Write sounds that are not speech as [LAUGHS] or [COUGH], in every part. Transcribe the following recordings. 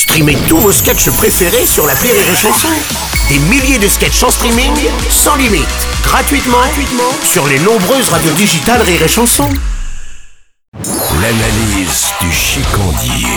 Streamez tous vos sketchs préférés sur la Rire et Chanson. Des milliers de sketchs en streaming, sans limite, gratuitement, gratuitement sur les nombreuses radios digitales Rire et Chanson. L'analyse du chicandier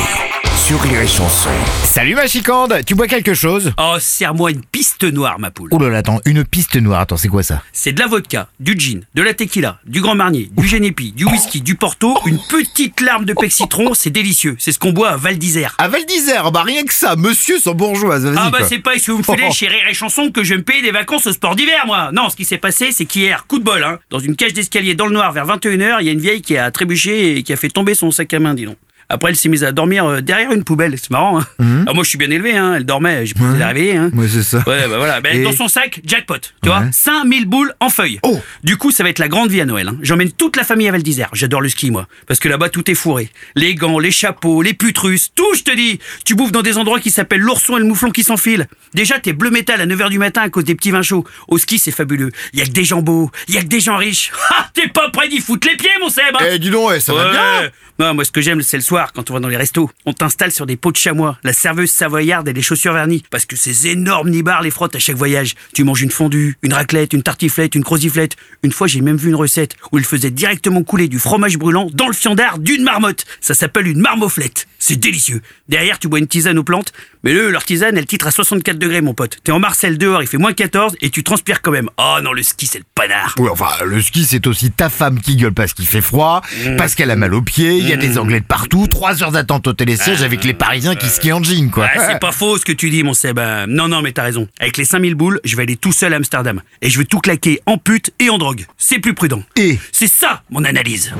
sur Rire et Chanson. Salut ma chicande, tu bois quelque chose? Oh, serre-moi une piste noire, ma poule. Oh là là, attends, une piste noire, attends, c'est quoi ça C'est de la vodka, du gin, de la tequila, du grand marnier, du génépi, du whisky, du porto, une petite larme de pec citron, c'est délicieux. C'est ce qu'on boit à Val d'Isère. À Val d'Isère, bah rien que ça, monsieur sans bourgeoise, vas-y Ah bah quoi. c'est pas ce que vous me filez Oh. chez Rire et Chanson que je vais me payer des vacances au sport d'hiver moi Non, ce qui s'est passé c'est qu'hier, coup de bol hein, dans une cage d'escalier dans le noir vers 21h, il y a une vieille qui a trébuché et qui a fait tomber son sac à main, dis donc. Après elle s'est mise à dormir euh, derrière une poubelle, c'est marrant hein. Ah, moi je suis bien élevé hein, elle dormait, j'ai pas la réveiller hein. Mhm. Ouais, c'est ça. Ouais, bah voilà. Et- Dans son sac, jackpot. Tu Ouais. vois 5000 boules en feuilles. Oh. Du coup, ça va être la grande vie à Noël. hein. J'emmène toute la famille à Val d'Isère. J'adore le ski, moi. Parce que là-bas, tout est fourré. Les gants, les chapeaux, les putes russes, tout, je te dis. Tu bouffes dans des endroits qui s'appellent l'ourson et le mouflon qui s'enfilent. Déjà, t'es bleu métal à 9h du matin à cause des petits vins chauds. Au ski, c'est fabuleux. Y a que des gens beaux. Y a que des gens riches. [LAUGHS] Ha T'es pas prêt d'y foutre les pieds, mon Seb Eh dis donc, ouais, ça va bien Non, moi, ce que j'aime, c'est le soir, quand on va dans les restos. On t'installe sur des pots de chamois, la serveuse savoyarde et les chaussures vernies. Parce que ces énormes nibards les frottent à chaque voyage. Tu manges une fondue, une raclette, une tartiflette, une croziflette. Une fois, j'ai même vu une recette où ils faisaient directement couler du fromage brûlant dans le fiandard d'une marmotte. Ça s'appelle une marmoflette. C'est délicieux. Derrière, tu bois une tisane aux plantes. Mais eux, leur tisane, elle titre à 64 degrés, mon pote. T'es en Marcel dehors, il fait moins 14 et tu transpires quand même. Oh non, le ski, c'est le panard. Ouais, enfin, le ski, c'est aussi ta femme qui gueule parce qu'il fait froid, Mmh. parce qu'elle a mal aux pieds, il y a des Anglais de partout, trois heures d'attente au télésiège avec les Parisiens qui skient en jean, quoi. Ah, c'est [LAUGHS] pas faux ce que tu dis, mon Seb. Euh, Non, non, mais t'as raison. Avec les 5000 boules, je vais aller tout seul à Amsterdam. Et je veux tout claquer en pute et en drogue. C'est plus prudent. Et C'est ça, mon analyse.